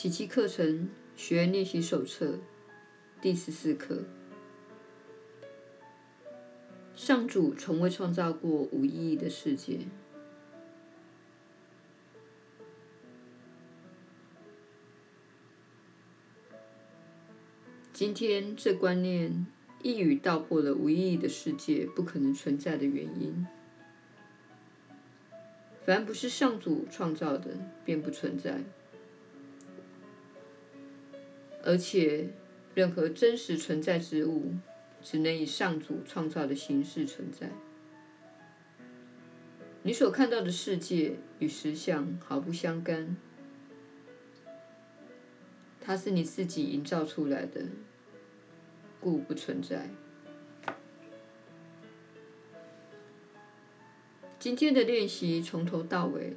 奇迹课程学练习手册第十四课：上主从未创造过无意义的世界。今天，这观念一语道破了无意义的世界不可能存在的原因。凡不是上主创造的，便不存在。而且，任何真实存在之物，只能以上主创造的形式存在。你所看到的世界与实相毫不相干，它是你自己营造出来的。故不存在。今天的练习从头到尾，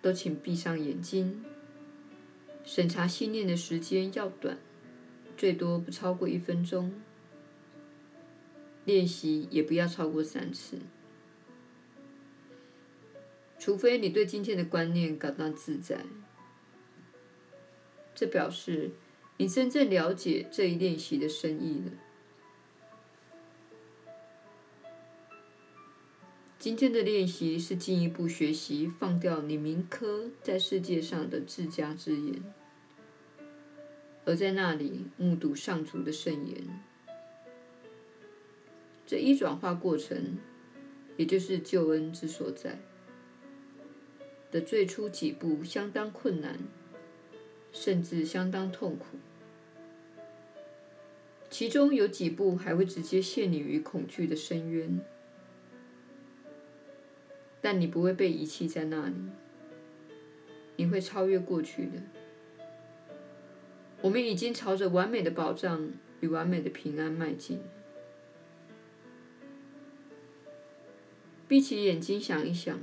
都请闭上眼睛。审查信念的时间要短，最多不超过一分钟。练习也不要超过三次，除非你对今天的观念感到自在。这表示。你真正了解这一练习的深意了。今天的练习是进一步学习放掉你铭刻在世界上的自家之言，而在那里目睹上主的圣言。这一转化过程，也就是救恩之所在的最初几步，相当困难，甚至相当痛苦。其中有几步还会直接陷你于恐惧的深渊，但你不会被遗弃在那里，你会超越过去的。我们已经朝着完美的保障与完美的平安迈进。闭起眼睛想一想，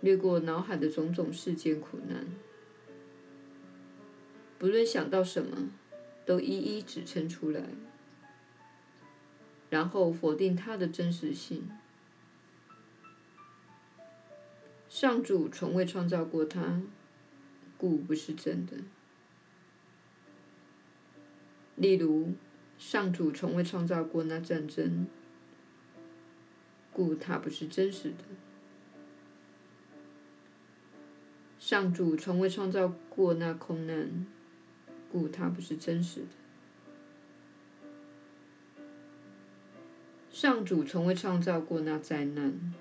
掠过脑海的种种事件苦难，不论想到什么。都一一指称出来，然后否定它的真实性。上主从未创造过它，故不是真的。例如，上主从未创造过那战争，故它不是真实的。上主从未创造过那空难。故它不是真实的。上主从未创造过那灾难，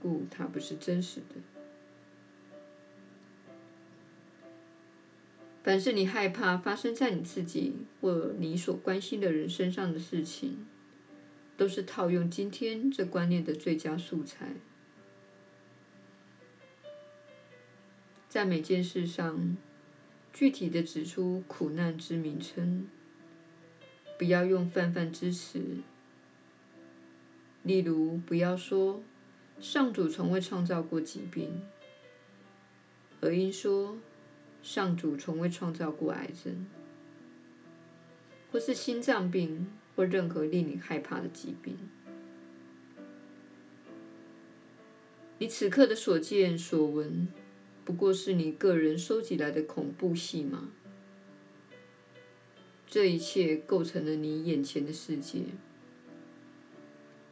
故它不是真实的。凡是你害怕发生在你自己或你所关心的人身上的事情，都是套用今天这观念的最佳素材。在每件事上。具体的指出苦难之名称，不要用泛泛之词。例如，不要说“上主从未创造过疾病”，而应说“上主从未创造过癌症”，或是心脏病，或任何令你害怕的疾病。你此刻的所见所闻。不过是你个人收集来的恐怖戏码。这一切构成了你眼前的世界。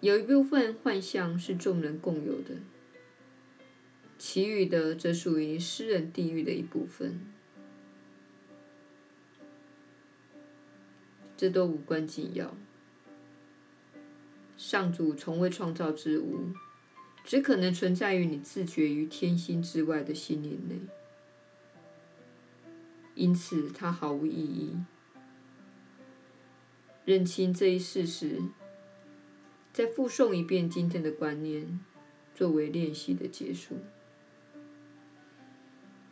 有一部分幻象是众人共有的，其余的则属于私人地狱的一部分。这都无关紧要。上主从未创造之物。只可能存在于你自觉于天心之外的心灵内，因此它毫无意义。认清这一事实，再复诵一遍今天的观念，作为练习的结束。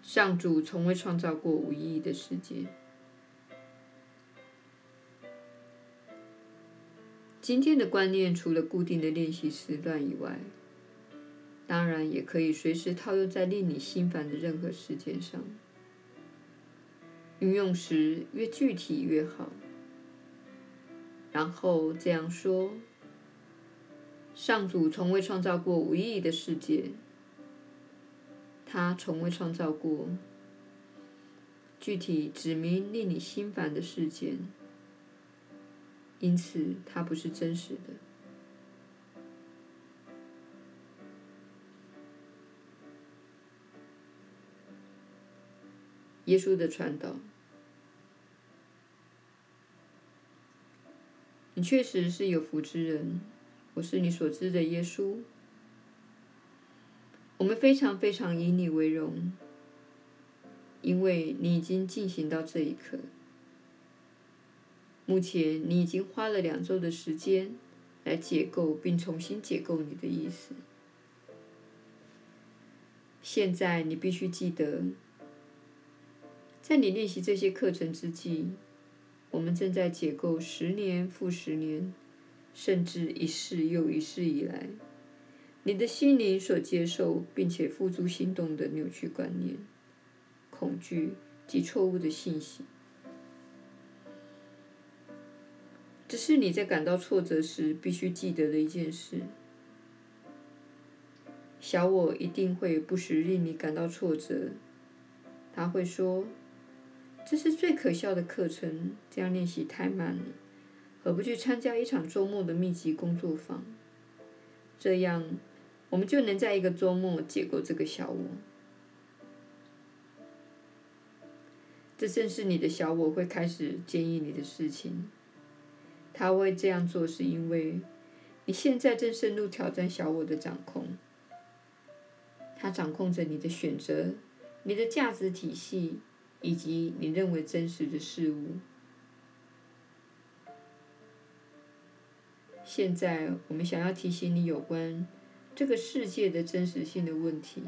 上主从未创造过无意义的世界。今天的观念除了固定的练习时段以外，当然，也可以随时套用在令你心烦的任何事件上。运用时越具体越好。然后这样说：上主从未创造过无意义的世界。他从未创造过。具体指明令你心烦的事件，因此它不是真实的。耶稣的传导，你确实是有福之人。我是你所知的耶稣。我们非常非常以你为荣，因为你已经进行到这一刻。目前你已经花了两周的时间来解构并重新解构你的意思。现在你必须记得。在你练习这些课程之际，我们正在解构十年复十年，甚至一世又一世以来，你的心灵所接受并且付诸行动的扭曲观念、恐惧及错误的信息。这是你在感到挫折时必须记得的一件事。小我一定会不时令你感到挫折，他会说。这是最可笑的课程，这样练习太慢了，何不去参加一场周末的密集工作坊？这样，我们就能在一个周末解构这个小我。这正是你的小我会开始建议你的事情。他会这样做，是因为你现在正深入挑战小我的掌控。他掌控着你的选择，你的价值体系。以及你认为真实的事物。现在，我们想要提醒你有关这个世界的真实性的问题，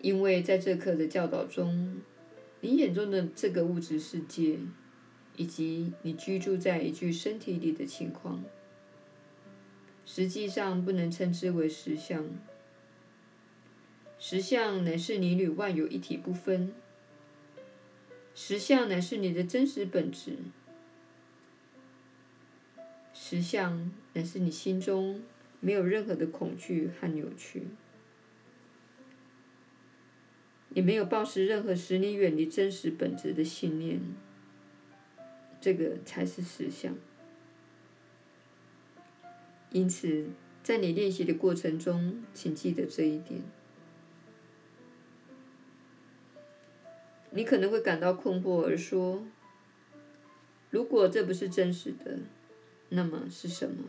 因为在这课的教导中，你眼中的这个物质世界，以及你居住在一具身体里的情况，实际上不能称之为实相。实相乃是你与万有一体不分，实相乃是你的真实本质，实相乃是你心中没有任何的恐惧和扭曲，也没有抱持任何使你远离真实本质的信念，这个才是实相。因此，在你练习的过程中，请记得这一点。你可能会感到困惑，而说：“如果这不是真实的，那么是什么？”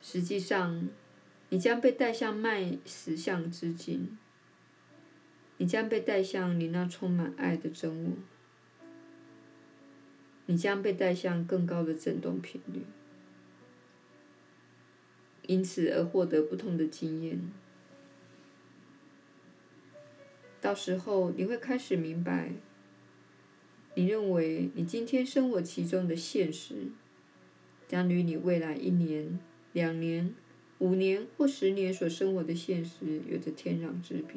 实际上，你将被带向麦实相之境，你将被带向你那充满爱的真我，你将被带向更高的振动频率，因此而获得不同的经验。到时候你会开始明白，你认为你今天生活其中的现实，将与你未来一年、两年、五年或十年所生活的现实有着天壤之别。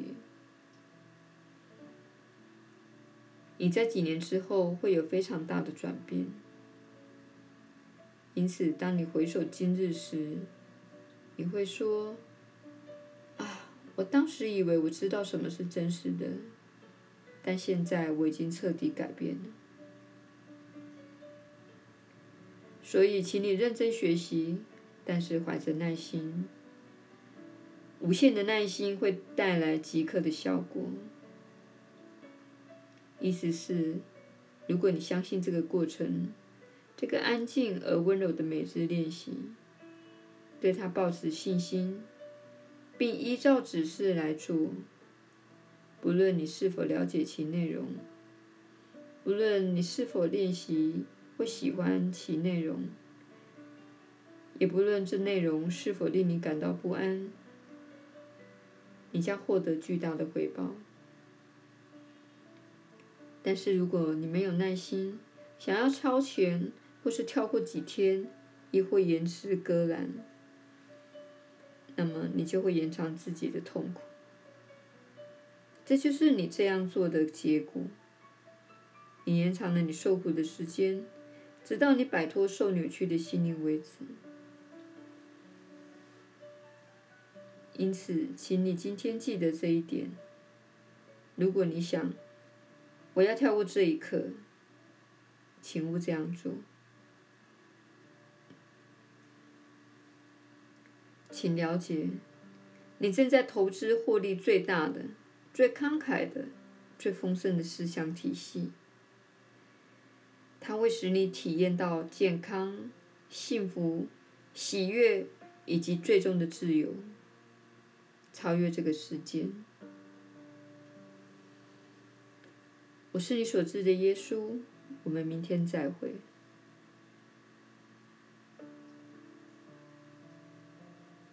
你在几年之后会有非常大的转变，因此当你回首今日时，你会说。啊我当时以为我知道什么是真实的，但现在我已经彻底改变了。所以，请你认真学习，但是怀着耐心。无限的耐心会带来即刻的效果。意思是，如果你相信这个过程，这个安静而温柔的每日练习，对它抱持信心。并依照指示来做，不论你是否了解其内容，不论你是否练习或喜欢其内容，也不论这内容是否令你感到不安，你将获得巨大的回报。但是如果你没有耐心，想要超前，或是跳过几天，亦或延迟搁懒。那么你就会延长自己的痛苦，这就是你这样做的结果。你延长了你受苦的时间，直到你摆脱受扭曲的心灵为止。因此，请你今天记得这一点。如果你想，我要跳过这一刻，请勿这样做。请了解，你正在投资获利最大的、最慷慨的、最丰盛的思想体系。它会使你体验到健康、幸福、喜悦以及最终的自由，超越这个世界。我是你所知的耶稣。我们明天再会。